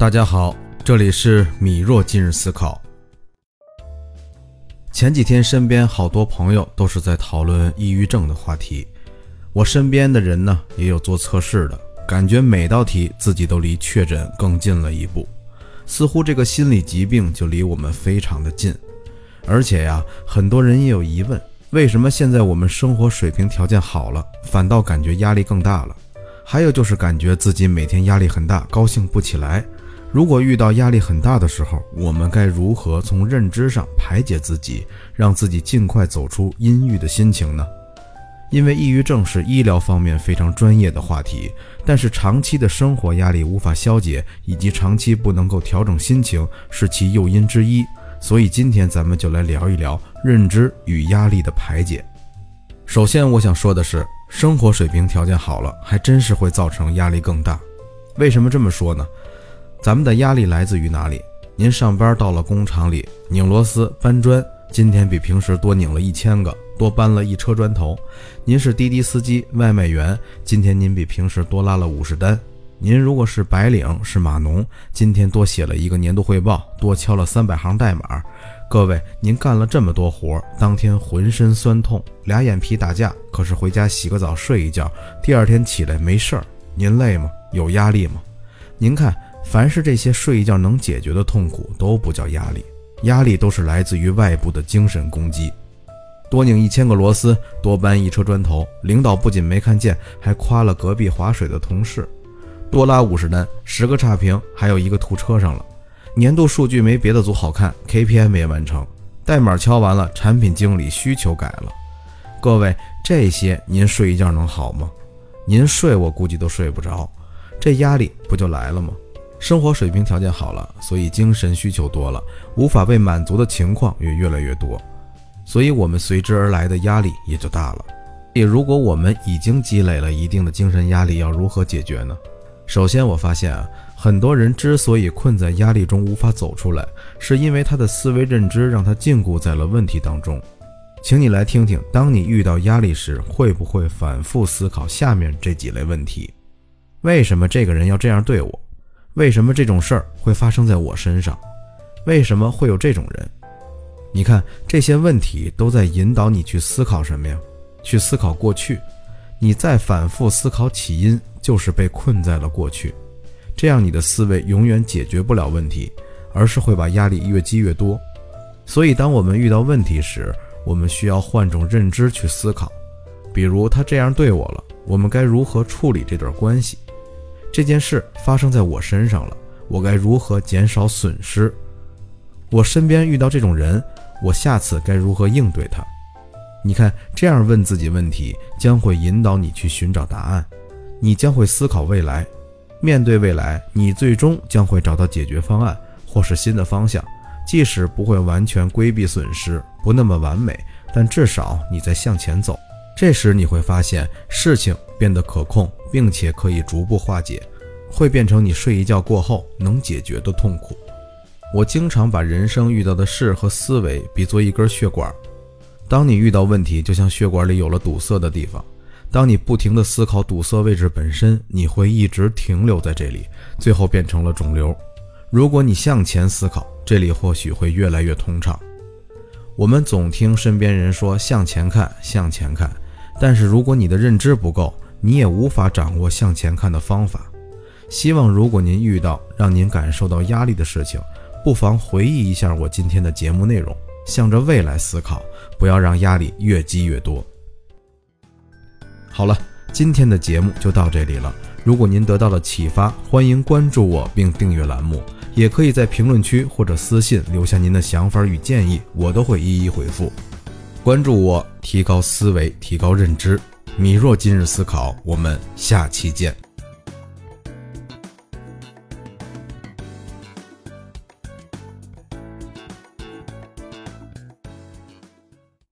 大家好，这里是米若今日思考。前几天身边好多朋友都是在讨论抑郁症的话题，我身边的人呢也有做测试的，感觉每道题自己都离确诊更近了一步，似乎这个心理疾病就离我们非常的近。而且呀，很多人也有疑问，为什么现在我们生活水平条件好了，反倒感觉压力更大了？还有就是感觉自己每天压力很大，高兴不起来。如果遇到压力很大的时候，我们该如何从认知上排解自己，让自己尽快走出阴郁的心情呢？因为抑郁症是医疗方面非常专业的话题，但是长期的生活压力无法消解，以及长期不能够调整心情是其诱因之一。所以今天咱们就来聊一聊认知与压力的排解。首先，我想说的是，生活水平条件好了，还真是会造成压力更大。为什么这么说呢？咱们的压力来自于哪里？您上班到了工厂里拧螺丝搬砖，今天比平时多拧了一千个，多搬了一车砖头。您是滴滴司机、外卖员，今天您比平时多拉了五十单。您如果是白领、是码农，今天多写了一个年度汇报，多敲了三百行代码。各位，您干了这么多活，当天浑身酸痛，俩眼皮打架，可是回家洗个澡睡一觉，第二天起来没事儿。您累吗？有压力吗？您看。凡是这些睡一觉能解决的痛苦都不叫压力，压力都是来自于外部的精神攻击。多拧一千个螺丝，多搬一车砖头，领导不仅没看见，还夸了隔壁划水的同事。多拉五十单，十个差评，还有一个吐车上了。年度数据没别的组好看，KPI 没完成，代码敲完了，产品经理需求改了。各位，这些您睡一觉能好吗？您睡我估计都睡不着，这压力不就来了吗？生活水平条件好了，所以精神需求多了，无法被满足的情况也越来越多，所以我们随之而来的压力也就大了。也如果我们已经积累了一定的精神压力，要如何解决呢？首先，我发现啊，很多人之所以困在压力中无法走出来，是因为他的思维认知让他禁锢在了问题当中。请你来听听，当你遇到压力时，会不会反复思考下面这几类问题：为什么这个人要这样对我？为什么这种事儿会发生在我身上？为什么会有这种人？你看这些问题都在引导你去思考什么呀？去思考过去。你再反复思考起因，就是被困在了过去。这样你的思维永远解决不了问题，而是会把压力越积越多。所以，当我们遇到问题时，我们需要换种认知去思考。比如他这样对我了，我们该如何处理这段关系？这件事发生在我身上了，我该如何减少损失？我身边遇到这种人，我下次该如何应对他？你看，这样问自己问题，将会引导你去寻找答案。你将会思考未来，面对未来，你最终将会找到解决方案或是新的方向。即使不会完全规避损失，不那么完美，但至少你在向前走。这时你会发现事情变得可控，并且可以逐步化解，会变成你睡一觉过后能解决的痛苦。我经常把人生遇到的事和思维比作一根血管，当你遇到问题，就像血管里有了堵塞的地方，当你不停地思考堵塞位置本身，你会一直停留在这里，最后变成了肿瘤。如果你向前思考，这里或许会越来越通畅。我们总听身边人说向前看，向前看。但是如果你的认知不够，你也无法掌握向前看的方法。希望如果您遇到让您感受到压力的事情，不妨回忆一下我今天的节目内容，向着未来思考，不要让压力越积越多。好了，今天的节目就到这里了。如果您得到了启发，欢迎关注我并订阅栏目，也可以在评论区或者私信留下您的想法与建议，我都会一一回复。关注我，提高思维，提高认知。米若今日思考，我们下期见。